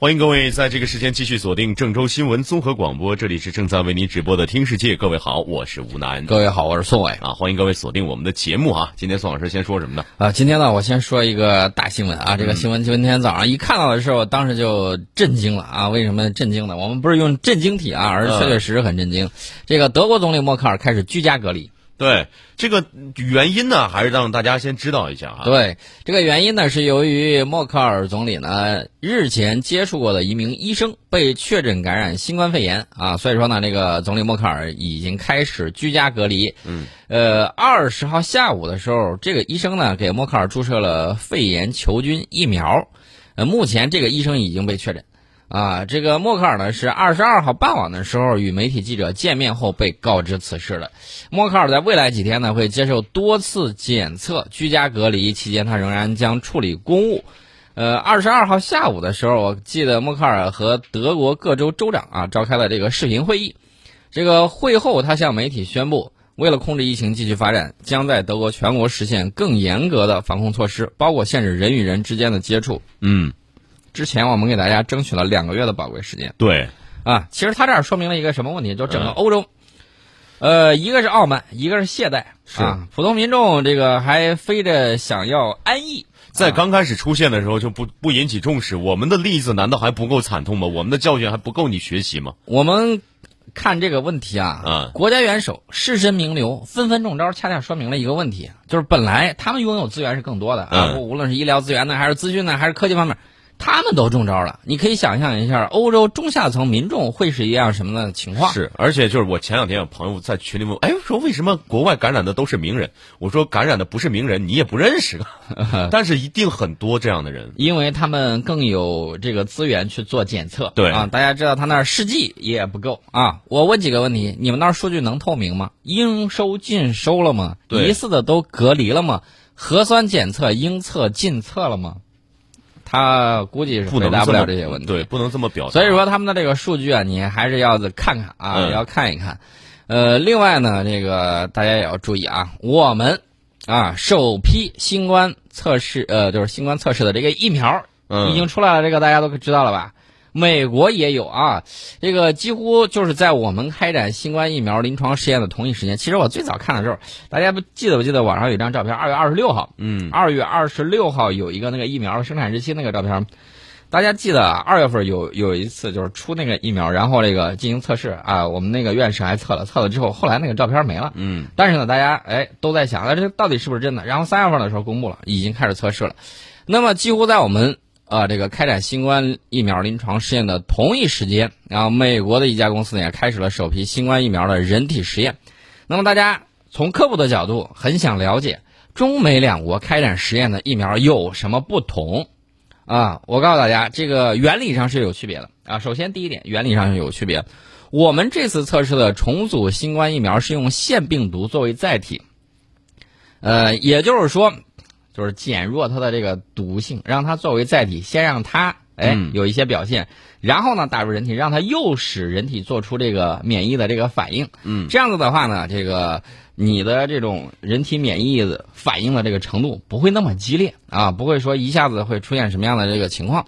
欢迎各位在这个时间继续锁定郑州新闻综合广播，这里是正在为您直播的《听世界》。各位好，我是吴楠。各位好，我是宋伟啊。欢迎各位锁定我们的节目啊。今天宋老师先说什么呢？啊，今天呢，我先说一个大新闻啊。这个新闻今天早上一看到的时候，当时就震惊了啊。为什么震惊呢？我们不是用震惊体啊，而是确确实实很震惊。这个德国总理默克尔开始居家隔离。对这个原因呢，还是让大家先知道一下啊。对这个原因呢，是由于默克尔总理呢日前接触过的一名医生被确诊感染新冠肺炎啊，所以说呢，这个总理默克尔已经开始居家隔离。嗯，呃，二十号下午的时候，这个医生呢给默克尔注射了肺炎球菌疫苗，呃，目前这个医生已经被确诊。啊，这个默克尔呢是二十二号傍晚的时候与媒体记者见面后被告知此事的。默克尔在未来几天呢会接受多次检测，居家隔离期间他仍然将处理公务。呃，二十二号下午的时候，我记得默克尔和德国各州州长啊召开了这个视频会议。这个会后，他向媒体宣布，为了控制疫情继续发展，将在德国全国实现更严格的防控措施，包括限制人与人之间的接触。嗯。之前我们给大家争取了两个月的宝贵时间。对，啊，其实他这儿说明了一个什么问题？就整个欧洲，呃，一个是傲慢，一个是懈怠，啊，普通民众这个还非着想要安逸，在刚开始出现的时候就不不引起重视。我们的例子难道还不够惨痛吗？我们的教训还不够你学习吗？我们看这个问题啊，啊，国家元首、士绅名流纷纷中招，恰恰说明了一个问题，就是本来他们拥有资源是更多的啊，无论是医疗资源呢，还是资讯呢，还是科技方面。他们都中招了，你可以想象一下，欧洲中下层民众会是一样什么的情况？是，而且就是我前两天有朋友在群里问，哎，说为什么国外感染的都是名人？我说感染的不是名人，你也不认识啊，但是一定很多这样的人，因为他们更有这个资源去做检测。对啊，大家知道他那儿试剂也不够啊。我问几个问题，你们那儿数据能透明吗？应收尽收了吗？疑似的都隔离了吗？核酸检测应测尽测了吗？他估计是回答不了这些问题，对，不能这么表。所以说他们的这个数据啊，你还是要看看啊，要看一看。呃，另外呢，这个大家也要注意啊，我们啊首批新冠测试，呃，就是新冠测试的这个疫苗已经出来了，这个大家都知道了吧？美国也有啊，这个几乎就是在我们开展新冠疫苗临床试验的同一时间。其实我最早看的时候，大家不记得不记得网上有一张照片？二月二十六号，嗯，二月二十六号有一个那个疫苗生产日期那个照片，大家记得二月份有有一次就是出那个疫苗，然后这个进行测试啊，我们那个院士还测了，测了之后，后来那个照片没了，嗯，但是呢，大家哎都在想，那这到底是不是真的？然后三月份的时候公布了，已经开始测试了，那么几乎在我们。啊，这个开展新冠疫苗临床试验的同一时间，然后美国的一家公司呢也开始了首批新冠疫苗的人体实验。那么大家从科普的角度很想了解，中美两国开展实验的疫苗有什么不同？啊，我告诉大家，这个原理上是有区别的啊。首先第一点，原理上是有区别。我们这次测试的重组新冠疫苗是用腺病毒作为载体，呃，也就是说。就是减弱它的这个毒性，让它作为载体，先让它哎有一些表现，然后呢打入人体，让它诱使人体做出这个免疫的这个反应。嗯，这样子的话呢，这个你的这种人体免疫的反应的这个程度不会那么激烈啊，不会说一下子会出现什么样的这个情况。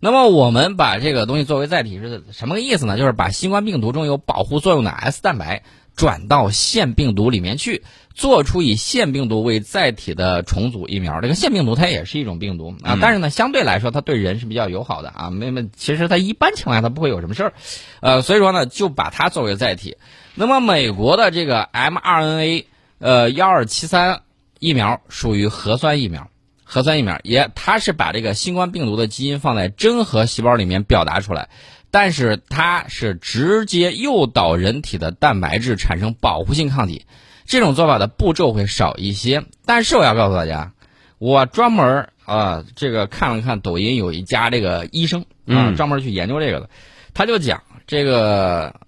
那么我们把这个东西作为载体是什么个意思呢？就是把新冠病毒中有保护作用的 S 蛋白。转到腺病毒里面去，做出以腺病毒为载体的重组疫苗。这个腺病毒它也是一种病毒啊，但是呢，相对来说它对人是比较友好的啊。没没，其实它一般情况下它不会有什么事儿，呃，所以说呢，就把它作为载体。那么美国的这个 mRNA 呃幺二七三疫苗属于核酸疫苗，核酸疫苗也它是把这个新冠病毒的基因放在真核细胞里面表达出来。但是它是直接诱导人体的蛋白质产生保护性抗体，这种做法的步骤会少一些。但是我要告诉大家，我专门啊这个看了看抖音，有一家这个医生啊专门去研究这个的，他就讲这个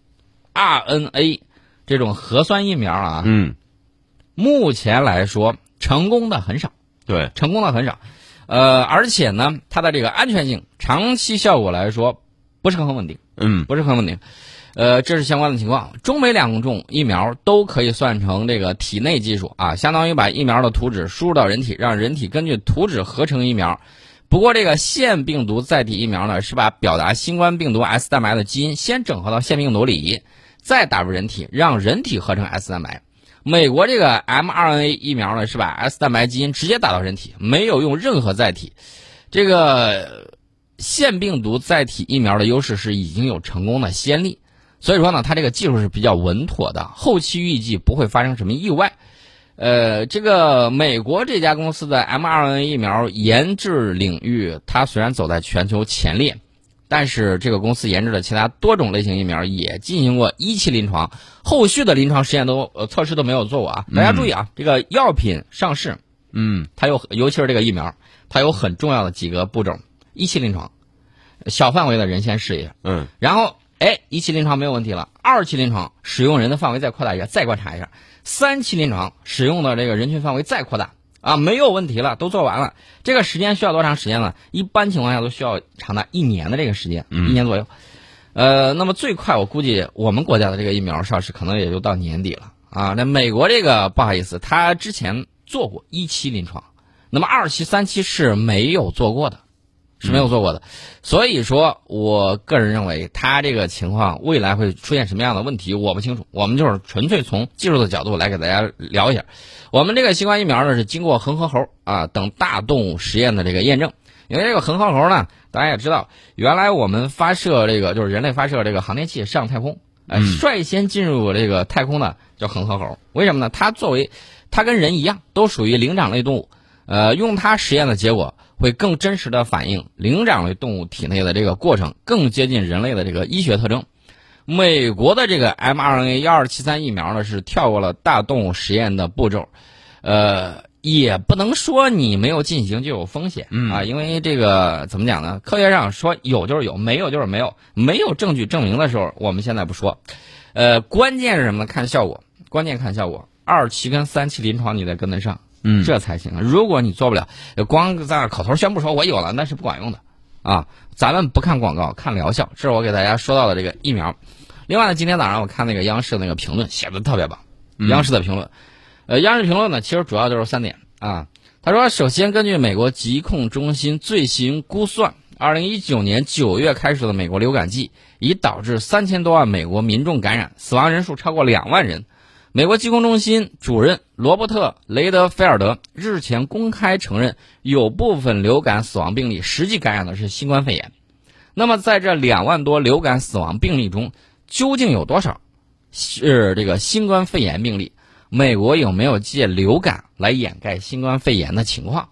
RNA 这种核酸疫苗啊，嗯，目前来说成功的很少，对，成功的很少，呃，而且呢，它的这个安全性、长期效果来说。不是很稳定，嗯，不是很稳定，呃，这是相关的情况。中美两种疫苗都可以算成这个体内技术啊，相当于把疫苗的图纸输入到人体，让人体根据图纸合成疫苗，不过这个腺病毒载体疫苗呢，是把表达新冠病毒 S 蛋白的基因先整合到腺病毒里，再打入人体，让人体合成 S 蛋白。美国这个 mRNA 疫苗呢，是把 S 蛋白基因直接打到人体，没有用任何载体。这个腺病毒载体疫苗的优势是已经有成功的先例，所以说呢，它这个技术是比较稳妥的，后期预计不会发生什么意外。呃，这个美国这家公司的 mRNA 疫苗研制领域，它虽然走在全球前列，但是这个公司研制的其他多种类型疫苗也进行过一期临床，后续的临床实验都呃测试都没有做过啊。大家注意啊，这个药品上市，嗯，它有尤其是这个疫苗，它有很重要的几个步骤：一期临床，小范围的人先试一下，嗯，然后哎，一期临床没有问题了，二期临床使用人的范围再扩大一下，再观察一下。三期临床使用的这个人群范围再扩大啊，没有问题了，都做完了。这个时间需要多长时间呢？一般情况下都需要长达一年的这个时间，一年左右。呃，那么最快我估计我们国家的这个疫苗上市可能也就到年底了啊。那美国这个不好意思，他之前做过一期临床，那么二期、三期是没有做过的。是没有做过的，所以说，我个人认为他这个情况未来会出现什么样的问题，我不清楚。我们就是纯粹从技术的角度来给大家聊一下。我们这个新冠疫苗呢是经过恒河猴啊等大动物实验的这个验证。因为这个恒河猴呢，大家也知道，原来我们发射这个就是人类发射这个航天器上太空，呃，率先进入这个太空的叫恒河猴。为什么呢？它作为它跟人一样，都属于灵长类动物，呃，用它实验的结果。会更真实的反映灵长类动物体内的这个过程，更接近人类的这个医学特征。美国的这个 mRNA 幺二七三疫苗呢，是跳过了大动物实验的步骤，呃，也不能说你没有进行就有风险啊，因为这个怎么讲呢？科学上说有就是有，没有就是没有，没有证据证明的时候，我们现在不说。呃，关键是什么呢？看效果，关键看效果。二期跟三期临床你得跟得上。嗯，这才行。如果你做不了，光在那口头宣布说我有了，那是不管用的啊。咱们不看广告，看疗效。这是我给大家说到的这个疫苗。另外呢，今天早上我看那个央视那个评论写的特别棒。央视的评论，呃，央视评论呢，其实主要就是三点啊。他说，首先根据美国疾控中心最新估算，二零一九年九月开始的美国流感季已导致三千多万美国民众感染，死亡人数超过两万人。美国疾控中心主任罗伯特·雷德菲尔德日前公开承认，有部分流感死亡病例实际感染的是新冠肺炎。那么，在这两万多流感死亡病例中，究竟有多少是这个新冠肺炎病例？美国有没有借流感来掩盖新冠肺炎的情况？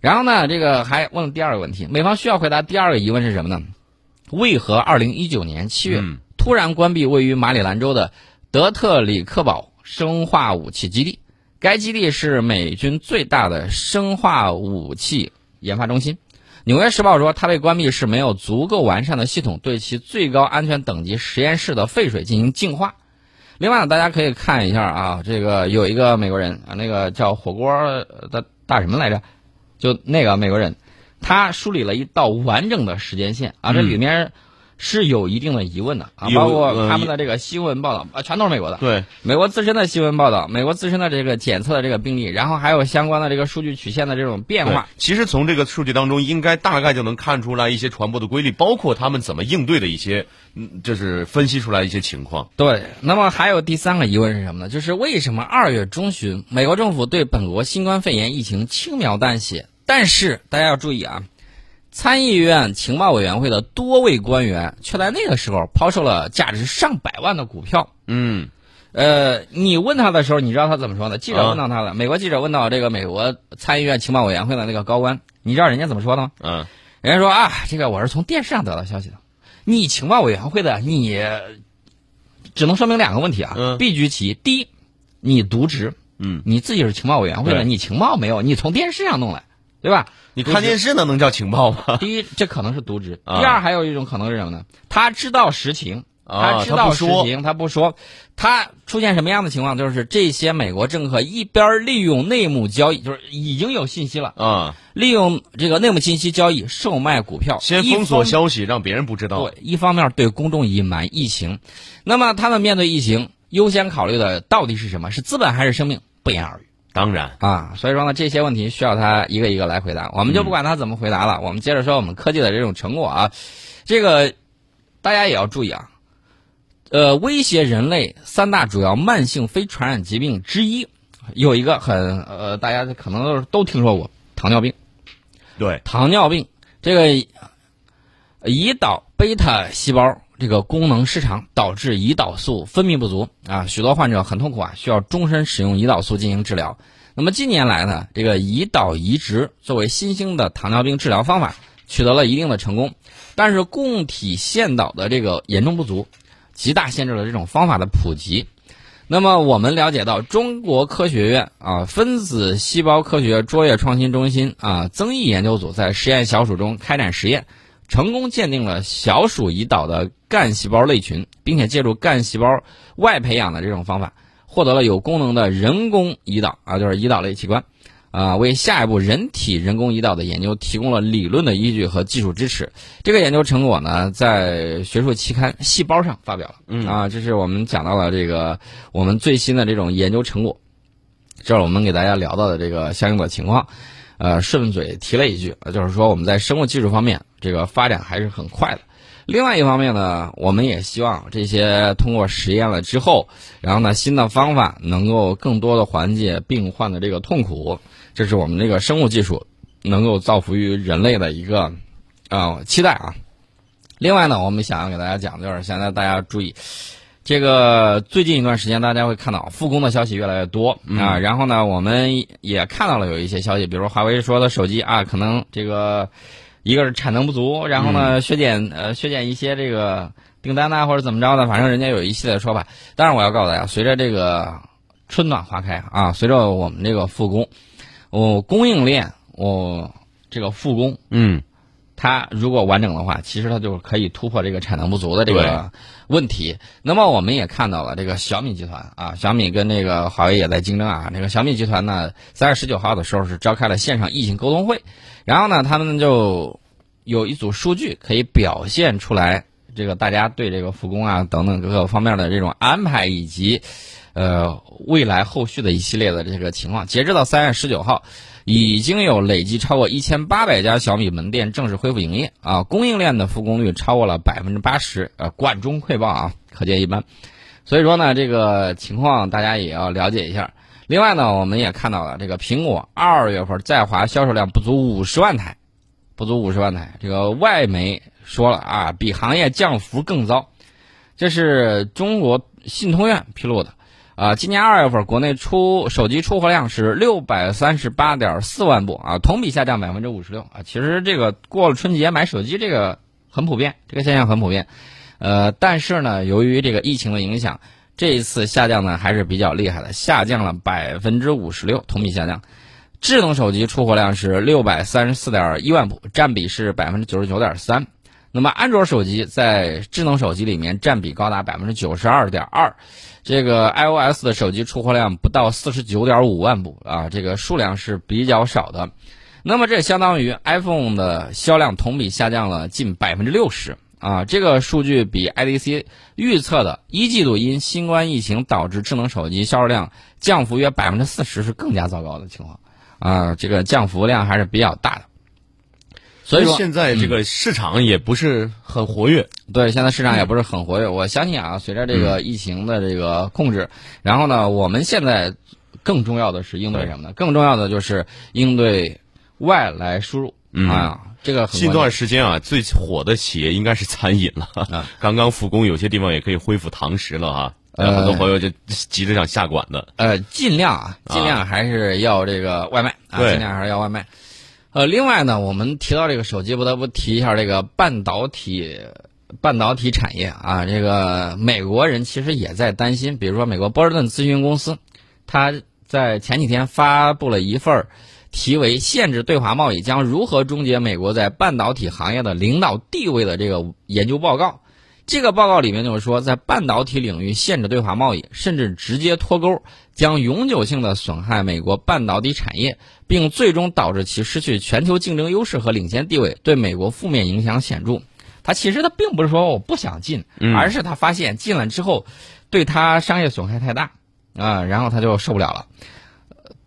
然后呢，这个还问第二个问题，美方需要回答第二个疑问是什么呢？为何2019年7月突然关闭位于马里兰州的？德特里克堡生化武器基地，该基地是美军最大的生化武器研发中心。纽约时报说，它被关闭是没有足够完善的系统对其最高安全等级实验室的废水进行净化。另外呢，大家可以看一下啊，这个有一个美国人啊，那个叫火锅的大什么来着？就那个美国人，他梳理了一道完整的时间线啊，这里面。是有一定的疑问的啊，包括他们的这个新闻报道啊，全都是美国的。对，美国自身的新闻报道，美国自身的这个检测的这个病例，然后还有相关的这个数据曲线的这种变化。其实从这个数据当中，应该大概就能看出来一些传播的规律，包括他们怎么应对的一些，嗯，就是分析出来一些情况。对，那么还有第三个疑问是什么呢？就是为什么二月中旬，美国政府对本国新冠肺炎疫情轻描淡写，但是大家要注意啊。参议院情报委员会的多位官员却在那个时候抛售了价值上百万的股票。嗯，呃，你问他的时候，你知道他怎么说的？记者问到他了，美国记者问到这个美国参议院情报委员会的那个高官，你知道人家怎么说的吗？嗯，人家说啊，这个我是从电视上得到消息的。你情报委员会的，你只能说明两个问题啊，必居其一。第一，你渎职。嗯，你自己是情报委员会的，你情报没有，你从电视上弄来。对吧？你看电视那能叫情报吗？第一，这可能是渎职；第二，还有一种可能是什么呢？他知道实情，他知道实情，他不说。他出现什么样的情况？就是这些美国政客一边利用内幕交易，就是已经有信息了啊，利用这个内幕信息交易售卖股票，先封锁消息，让别人不知道。对，一方面对公众隐瞒疫情，那么他们面对疫情，优先考虑的到底是什么？是资本还是生命？不言而喻。当然啊，所以说呢，这些问题需要他一个一个来回答，我们就不管他怎么回答了。我们接着说我们科技的这种成果啊，这个大家也要注意啊。呃，威胁人类三大主要慢性非传染疾病之一，有一个很呃，大家可能都都听说过糖尿病。对，糖尿病这个胰岛贝塔细胞这个功能失常，导致胰岛素分泌不足啊，许多患者很痛苦啊，需要终身使用胰岛素进行治疗。那么近年来呢，这个胰岛移植作为新兴的糖尿病治疗方法取得了一定的成功，但是供体腺岛的这个严重不足，极大限制了这种方法的普及。那么我们了解到，中国科学院啊分子细胞科学卓越创新中心啊曾毅研究组在实验小鼠中开展实验，成功鉴定了小鼠胰岛的干细胞类群，并且借助干细胞外培养的这种方法，获得了有功能的人工胰岛啊，就是胰岛类器官。啊，为下一步人体人工胰岛的研究提供了理论的依据和技术支持。这个研究成果呢，在学术期刊《细胞》上发表了。嗯啊，这是我们讲到了这个我们最新的这种研究成果。这是我们给大家聊到的这个相应的情况。呃，顺嘴提了一句，就是说我们在生物技术方面这个发展还是很快的。另外一方面呢，我们也希望这些通过实验了之后，然后呢，新的方法能够更多的缓解病患的这个痛苦。这是我们这个生物技术能够造福于人类的一个啊期待啊。另外呢，我们想要给大家讲的就是，现在大家注意，这个最近一段时间大家会看到复工的消息越来越多啊。然后呢，我们也看到了有一些消息，比如华为说的手机啊，可能这个一个是产能不足，然后呢削减呃削减一些这个订单呐，或者怎么着的，反正人家有一系列说法。当然，我要告诉大家，随着这个春暖花开啊，随着我们这个复工。我，供应链，我，这个复工，嗯，它如果完整的话，其实它就可以突破这个产能不足的这个问题。那么我们也看到了，这个小米集团啊，小米跟那个华为也在竞争啊。那个小米集团呢，三月十九号的时候是召开了线上疫情沟通会，然后呢，他们就有一组数据可以表现出来，这个大家对这个复工啊等等各个方面的这种安排以及。呃，未来后续的一系列的这个情况，截止到三月十九号，已经有累计超过一千八百家小米门店正式恢复营业啊，供应链的复工率超过了百分之八十，呃，管中窥豹啊，可见一斑。所以说呢，这个情况大家也要了解一下。另外呢，我们也看到了这个苹果二月份在华销售量不足五十万台，不足五十万台，这个外媒说了啊，比行业降幅更糟。这是中国信通院披露的。啊，今年二月份国内出手机出货量是六百三十八点四万部啊，同比下降百分之五十六啊。其实这个过了春节买手机这个很普遍，这个现象很普遍。呃，但是呢，由于这个疫情的影响，这一次下降呢还是比较厉害的，下降了百分之五十六，同比下降。智能手机出货量是六百三十四点一万部，占比是百分之九十九点三。那么安卓手机在智能手机里面占比高达百分之九十二点二。这个 iOS 的手机出货量不到四十九点五万部啊，这个数量是比较少的。那么这相当于 iPhone 的销量同比下降了近百分之六十啊。这个数据比 IDC 预测的一季度因新冠疫情导致智能手机销售量降幅约百分之四十是更加糟糕的情况啊。这个降幅量还是比较大的。所以说现在这个市场也不是很活跃。对，现在市场也不是很活跃。我相信啊，随着这个疫情的这个控制，然后呢，我们现在更重要的是应对什么呢？更重要的就是应对外来输入啊。这个近段时间啊，最火的企业应该是餐饮了。刚刚复工，有些地方也可以恢复堂食了哈。很多朋友就急着想下馆子。呃，尽量啊，尽量还是要这个外卖啊，尽量还是要外卖。呃，另外呢，我们提到这个手机，不得不提一下这个半导体，半导体产业啊。这个美国人其实也在担心，比如说美国波士顿咨询公司，他在前几天发布了一份儿题为《限制对华贸易将如何终结美国在半导体行业的领导地位》的这个研究报告。这个报告里面就是说，在半导体领域限制对华贸易，甚至直接脱钩，将永久性的损害美国半导体产业，并最终导致其失去全球竞争优势和领先地位，对美国负面影响显著。他其实他并不是说我不想进，而是他发现进了之后，对他商业损害太大啊，然后他就受不了了。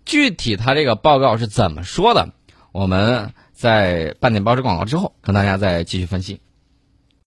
具体他这个报告是怎么说的，我们在半点报纸广告之后跟大家再继续分析。